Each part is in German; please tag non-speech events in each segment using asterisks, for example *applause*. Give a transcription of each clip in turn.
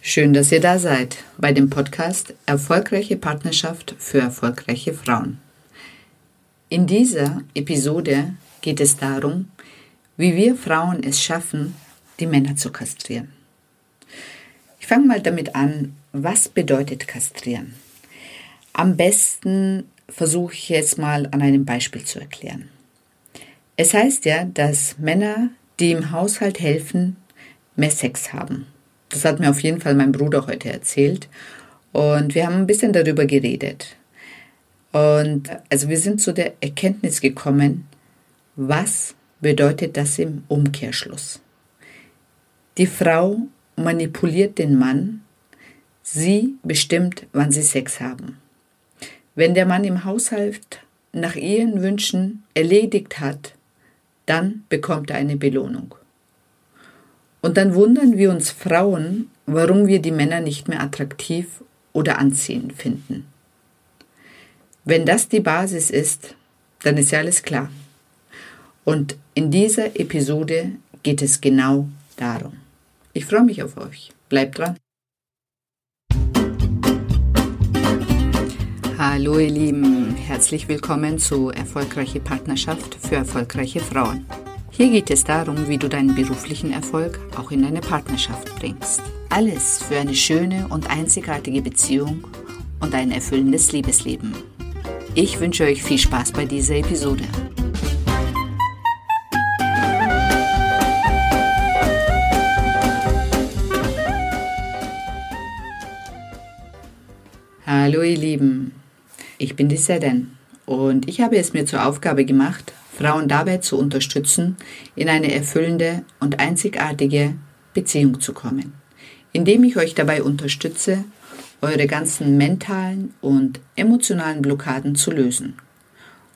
Schön, dass ihr da seid bei dem Podcast Erfolgreiche Partnerschaft für erfolgreiche Frauen. In dieser Episode geht es darum, wie wir Frauen es schaffen, die Männer zu kastrieren. Ich fange mal damit an, was bedeutet kastrieren? Am besten versuche ich jetzt mal an einem Beispiel zu erklären. Es heißt ja, dass Männer, die im Haushalt helfen, mehr Sex haben. Das hat mir auf jeden Fall mein Bruder heute erzählt. Und wir haben ein bisschen darüber geredet. Und also wir sind zu der Erkenntnis gekommen, was bedeutet das im Umkehrschluss. Die Frau manipuliert den Mann, sie bestimmt, wann sie Sex haben. Wenn der Mann im Haushalt nach ihren Wünschen erledigt hat, dann bekommt er eine Belohnung. Und dann wundern wir uns Frauen, warum wir die Männer nicht mehr attraktiv oder anziehend finden. Wenn das die Basis ist, dann ist ja alles klar. Und in dieser Episode geht es genau darum. Ich freue mich auf euch. Bleibt dran. Hallo ihr Lieben, herzlich willkommen zu Erfolgreiche Partnerschaft für erfolgreiche Frauen. Hier geht es darum, wie du deinen beruflichen Erfolg auch in deine Partnerschaft bringst. Alles für eine schöne und einzigartige Beziehung und ein erfüllendes Liebesleben. Ich wünsche euch viel Spaß bei dieser Episode. Hallo ihr Lieben, ich bin die Seden und ich habe es mir zur Aufgabe gemacht, Frauen dabei zu unterstützen, in eine erfüllende und einzigartige Beziehung zu kommen, indem ich euch dabei unterstütze, eure ganzen mentalen und emotionalen Blockaden zu lösen.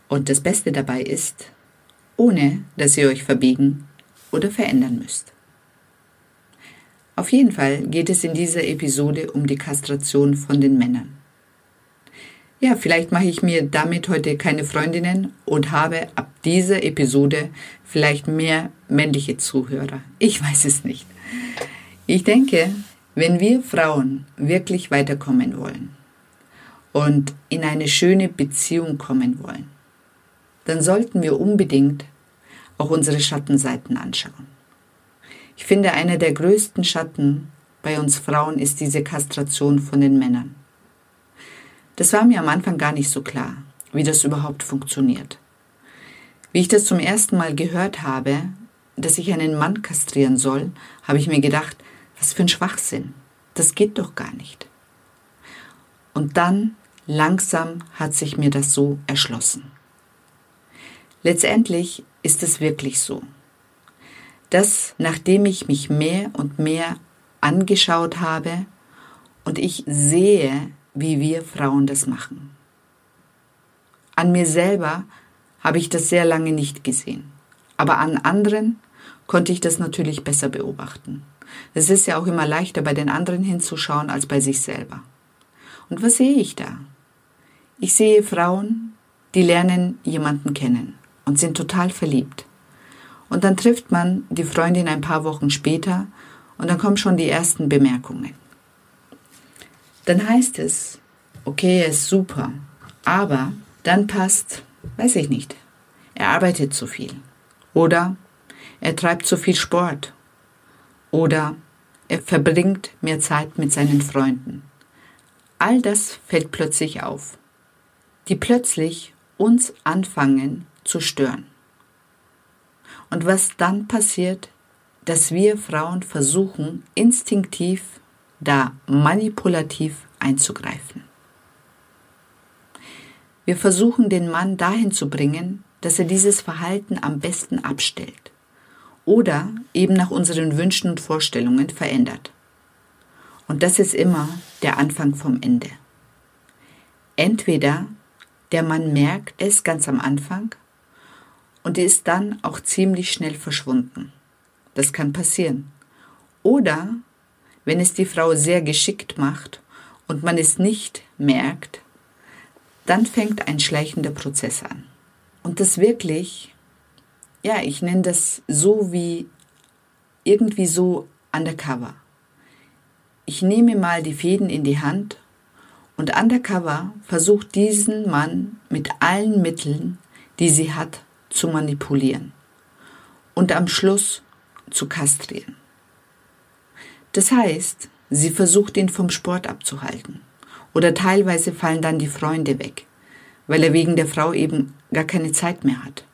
Und das Beste dabei ist, ohne dass ihr euch verbiegen oder verändern müsst. Auf jeden Fall geht es in dieser Episode um die Kastration von den Männern. Ja, vielleicht mache ich mir damit heute keine Freundinnen und habe ab dieser Episode vielleicht mehr männliche Zuhörer. Ich weiß es nicht. Ich denke, wenn wir Frauen wirklich weiterkommen wollen und in eine schöne Beziehung kommen wollen, dann sollten wir unbedingt auch unsere Schattenseiten anschauen. Ich finde, einer der größten Schatten bei uns Frauen ist diese Kastration von den Männern. Das war mir am Anfang gar nicht so klar, wie das überhaupt funktioniert. Wie ich das zum ersten Mal gehört habe, dass ich einen Mann kastrieren soll, habe ich mir gedacht, was für ein Schwachsinn. Das geht doch gar nicht. Und dann langsam hat sich mir das so erschlossen. Letztendlich ist es wirklich so, dass nachdem ich mich mehr und mehr angeschaut habe und ich sehe, wie wir Frauen das machen. An mir selber habe ich das sehr lange nicht gesehen, aber an anderen konnte ich das natürlich besser beobachten. Es ist ja auch immer leichter, bei den anderen hinzuschauen als bei sich selber. Und was sehe ich da? Ich sehe Frauen, die lernen jemanden kennen und sind total verliebt. Und dann trifft man die Freundin ein paar Wochen später und dann kommen schon die ersten Bemerkungen dann heißt es, okay, er ist super, aber dann passt, weiß ich nicht, er arbeitet zu viel oder er treibt zu viel Sport oder er verbringt mehr Zeit mit seinen Freunden. All das fällt plötzlich auf, die plötzlich uns anfangen zu stören. Und was dann passiert, dass wir Frauen versuchen, instinktiv da manipulativ einzugreifen. Wir versuchen den Mann dahin zu bringen, dass er dieses Verhalten am besten abstellt oder eben nach unseren Wünschen und Vorstellungen verändert. Und das ist immer der Anfang vom Ende. Entweder der Mann merkt es ganz am Anfang und ist dann auch ziemlich schnell verschwunden. Das kann passieren. Oder wenn es die Frau sehr geschickt macht und man es nicht merkt, dann fängt ein schleichender Prozess an. Und das wirklich, ja, ich nenne das so wie irgendwie so undercover. ich nehme mal die Fäden in die Hand und undercover versucht diesen Mann mit allen Mitteln, die sie hat, zu manipulieren und am Schluss zu kastrieren. Das heißt, sie versucht ihn vom Sport abzuhalten oder teilweise fallen dann die Freunde weg, weil er wegen der Frau eben gar keine Zeit mehr hat.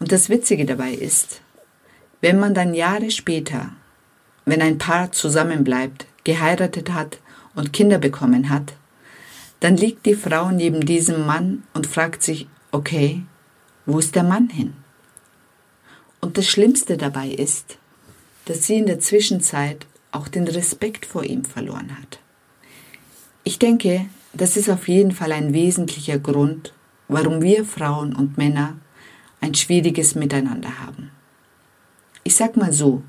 Und das Witzige dabei ist, wenn man dann Jahre später, wenn ein Paar zusammenbleibt, geheiratet hat und Kinder bekommen hat, dann liegt die Frau neben diesem Mann und fragt sich, okay, wo ist der Mann hin? Und das Schlimmste dabei ist, dass sie in der Zwischenzeit auch den Respekt vor ihm verloren hat. Ich denke, das ist auf jeden Fall ein wesentlicher Grund, warum wir Frauen und Männer ein schwieriges Miteinander haben. Ich sag mal so,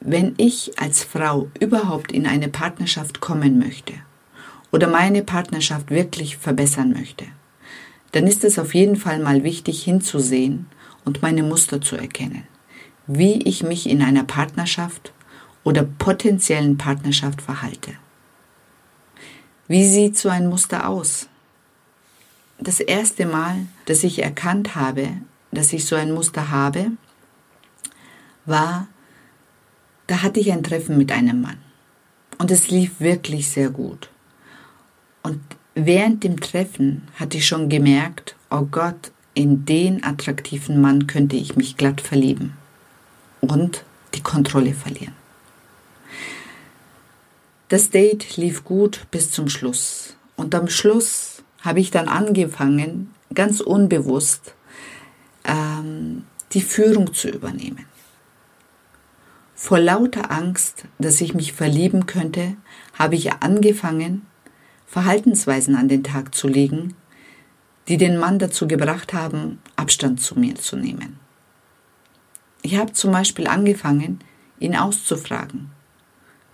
wenn ich als Frau überhaupt in eine Partnerschaft kommen möchte oder meine Partnerschaft wirklich verbessern möchte, dann ist es auf jeden Fall mal wichtig hinzusehen und meine Muster zu erkennen, wie ich mich in einer Partnerschaft oder potenziellen Partnerschaft verhalte. Wie sieht so ein Muster aus? Das erste Mal, dass ich erkannt habe, dass ich so ein Muster habe, war, da hatte ich ein Treffen mit einem Mann. Und es lief wirklich sehr gut. Und während dem Treffen hatte ich schon gemerkt, oh Gott, in den attraktiven Mann könnte ich mich glatt verlieben und die Kontrolle verlieren. Das Date lief gut bis zum Schluss. Und am Schluss habe ich dann angefangen, ganz unbewusst ähm, die Führung zu übernehmen. Vor lauter Angst, dass ich mich verlieben könnte, habe ich angefangen, Verhaltensweisen an den Tag zu legen, die den Mann dazu gebracht haben, Abstand zu mir zu nehmen. Ich habe zum Beispiel angefangen, ihn auszufragen,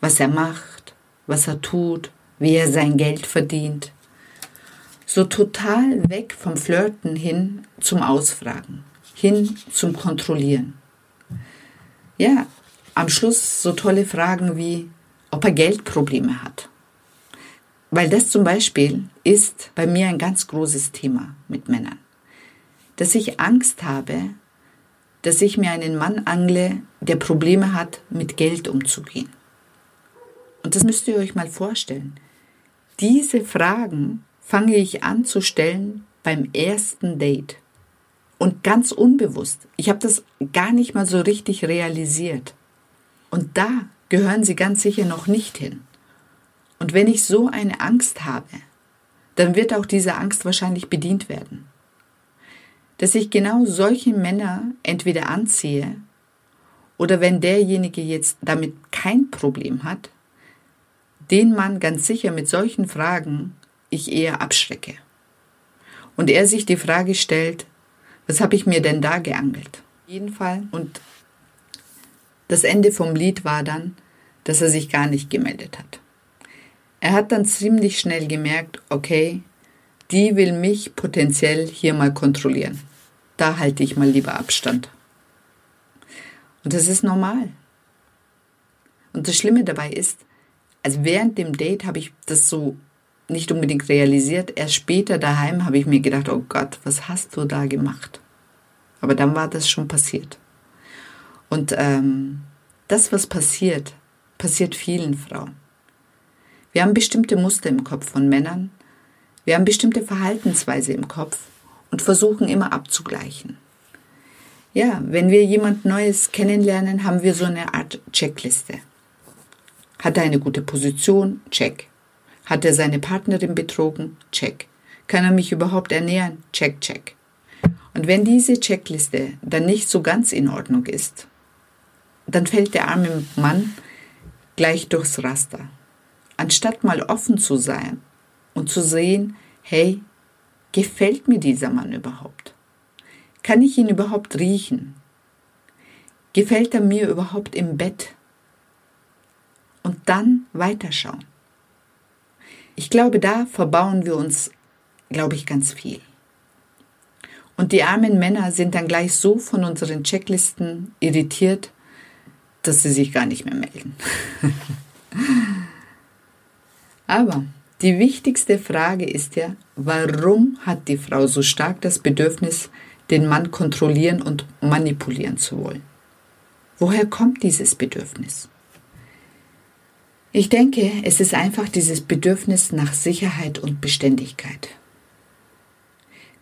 was er macht, was er tut, wie er sein Geld verdient. So total weg vom Flirten hin zum Ausfragen, hin zum Kontrollieren. Ja, am Schluss so tolle Fragen wie, ob er Geldprobleme hat. Weil das zum Beispiel ist bei mir ein ganz großes Thema mit Männern. Dass ich Angst habe, dass ich mir einen Mann angle, der Probleme hat, mit Geld umzugehen. Und das müsst ihr euch mal vorstellen. Diese Fragen fange ich an zu stellen beim ersten Date. Und ganz unbewusst. Ich habe das gar nicht mal so richtig realisiert. Und da gehören sie ganz sicher noch nicht hin. Und wenn ich so eine Angst habe, dann wird auch diese Angst wahrscheinlich bedient werden. Dass ich genau solche Männer entweder anziehe oder wenn derjenige jetzt damit kein Problem hat, den Mann ganz sicher mit solchen Fragen ich eher abschrecke. Und er sich die Frage stellt, was habe ich mir denn da geangelt? Auf jeden Fall. Und das Ende vom Lied war dann, dass er sich gar nicht gemeldet hat. Er hat dann ziemlich schnell gemerkt, okay, die will mich potenziell hier mal kontrollieren. Da halte ich mal lieber Abstand. Und das ist normal. Und das Schlimme dabei ist, also während dem Date habe ich das so nicht unbedingt realisiert. Erst später daheim habe ich mir gedacht, oh Gott, was hast du da gemacht? Aber dann war das schon passiert. Und ähm, das, was passiert, passiert vielen Frauen. Wir haben bestimmte Muster im Kopf von Männern, wir haben bestimmte Verhaltensweise im Kopf und versuchen immer abzugleichen. Ja, wenn wir jemand Neues kennenlernen, haben wir so eine Art Checkliste. Hat er eine gute Position? Check. Hat er seine Partnerin betrogen? Check. Kann er mich überhaupt ernähren? Check, check. Und wenn diese Checkliste dann nicht so ganz in Ordnung ist, dann fällt der arme Mann gleich durchs Raster. Anstatt mal offen zu sein und zu sehen, hey, gefällt mir dieser Mann überhaupt? Kann ich ihn überhaupt riechen? Gefällt er mir überhaupt im Bett? Und dann weiterschauen. Ich glaube, da verbauen wir uns, glaube ich, ganz viel. Und die armen Männer sind dann gleich so von unseren Checklisten irritiert, dass sie sich gar nicht mehr melden. *laughs* Aber die wichtigste Frage ist ja, warum hat die Frau so stark das Bedürfnis, den Mann kontrollieren und manipulieren zu wollen? Woher kommt dieses Bedürfnis? Ich denke, es ist einfach dieses Bedürfnis nach Sicherheit und Beständigkeit.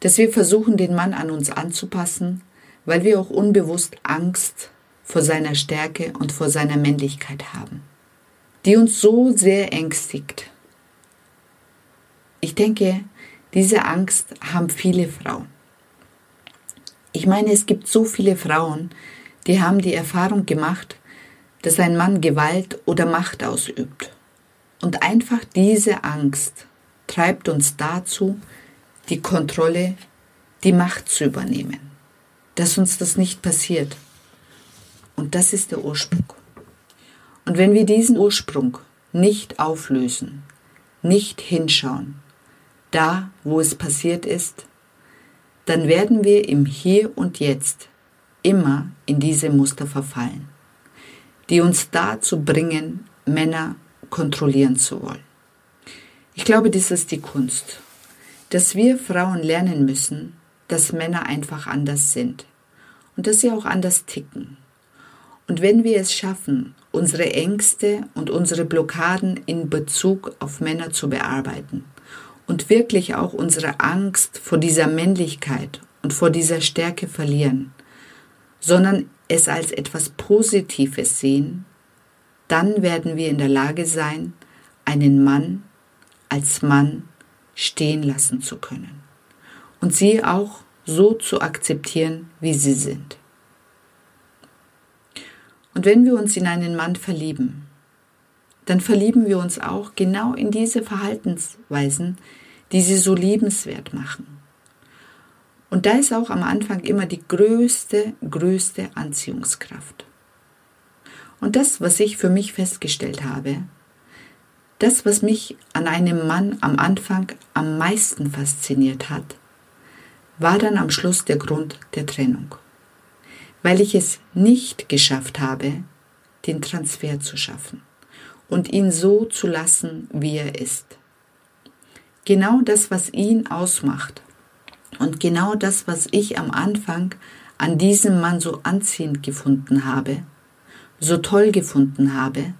Dass wir versuchen, den Mann an uns anzupassen, weil wir auch unbewusst Angst vor seiner Stärke und vor seiner Männlichkeit haben, die uns so sehr ängstigt. Ich denke, diese Angst haben viele Frauen. Ich meine, es gibt so viele Frauen, die haben die Erfahrung gemacht, dass ein Mann Gewalt oder Macht ausübt. Und einfach diese Angst treibt uns dazu, die Kontrolle, die Macht zu übernehmen. Dass uns das nicht passiert. Und das ist der Ursprung. Und wenn wir diesen Ursprung nicht auflösen, nicht hinschauen, da, wo es passiert ist, dann werden wir im Hier und Jetzt immer in diese Muster verfallen die uns dazu bringen, Männer kontrollieren zu wollen. Ich glaube, das ist die Kunst, dass wir Frauen lernen müssen, dass Männer einfach anders sind und dass sie auch anders ticken. Und wenn wir es schaffen, unsere Ängste und unsere Blockaden in Bezug auf Männer zu bearbeiten und wirklich auch unsere Angst vor dieser Männlichkeit und vor dieser Stärke verlieren, sondern es als etwas Positives sehen, dann werden wir in der Lage sein, einen Mann als Mann stehen lassen zu können und sie auch so zu akzeptieren, wie sie sind. Und wenn wir uns in einen Mann verlieben, dann verlieben wir uns auch genau in diese Verhaltensweisen, die sie so liebenswert machen. Und da ist auch am Anfang immer die größte, größte Anziehungskraft. Und das, was ich für mich festgestellt habe, das, was mich an einem Mann am Anfang am meisten fasziniert hat, war dann am Schluss der Grund der Trennung, weil ich es nicht geschafft habe, den Transfer zu schaffen und ihn so zu lassen, wie er ist. Genau das, was ihn ausmacht, und genau das, was ich am Anfang an diesem Mann so anziehend gefunden habe, so toll gefunden habe,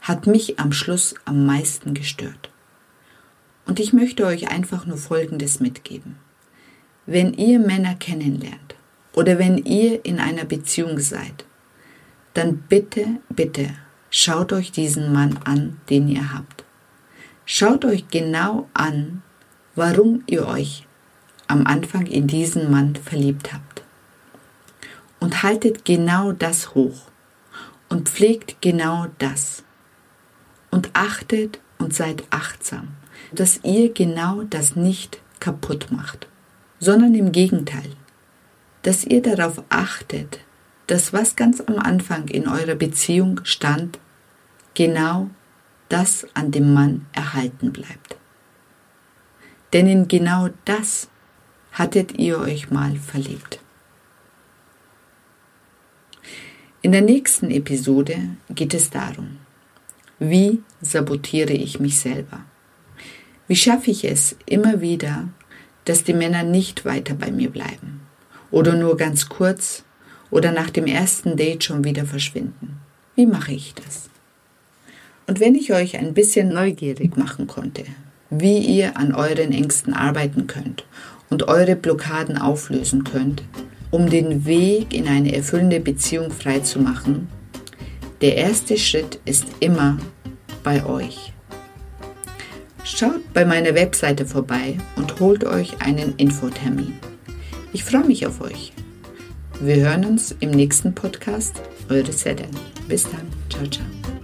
hat mich am Schluss am meisten gestört. Und ich möchte euch einfach nur Folgendes mitgeben. Wenn ihr Männer kennenlernt oder wenn ihr in einer Beziehung seid, dann bitte, bitte schaut euch diesen Mann an, den ihr habt. Schaut euch genau an, warum ihr euch am Anfang in diesen Mann verliebt habt. Und haltet genau das hoch und pflegt genau das. Und achtet und seid achtsam, dass ihr genau das nicht kaputt macht, sondern im Gegenteil, dass ihr darauf achtet, dass was ganz am Anfang in eurer Beziehung stand, genau das an dem Mann erhalten bleibt. Denn in genau das hattet ihr euch mal verliebt. In der nächsten Episode geht es darum, wie sabotiere ich mich selber? Wie schaffe ich es immer wieder, dass die Männer nicht weiter bei mir bleiben oder nur ganz kurz oder nach dem ersten Date schon wieder verschwinden? Wie mache ich das? Und wenn ich euch ein bisschen neugierig machen konnte, wie ihr an euren Ängsten arbeiten könnt und eure Blockaden auflösen könnt, um den Weg in eine erfüllende Beziehung frei zu machen, der erste Schritt ist immer bei euch. Schaut bei meiner Webseite vorbei und holt euch einen Infotermin. Ich freue mich auf euch. Wir hören uns im nächsten Podcast. Eure Seden. Bis dann. Ciao, ciao.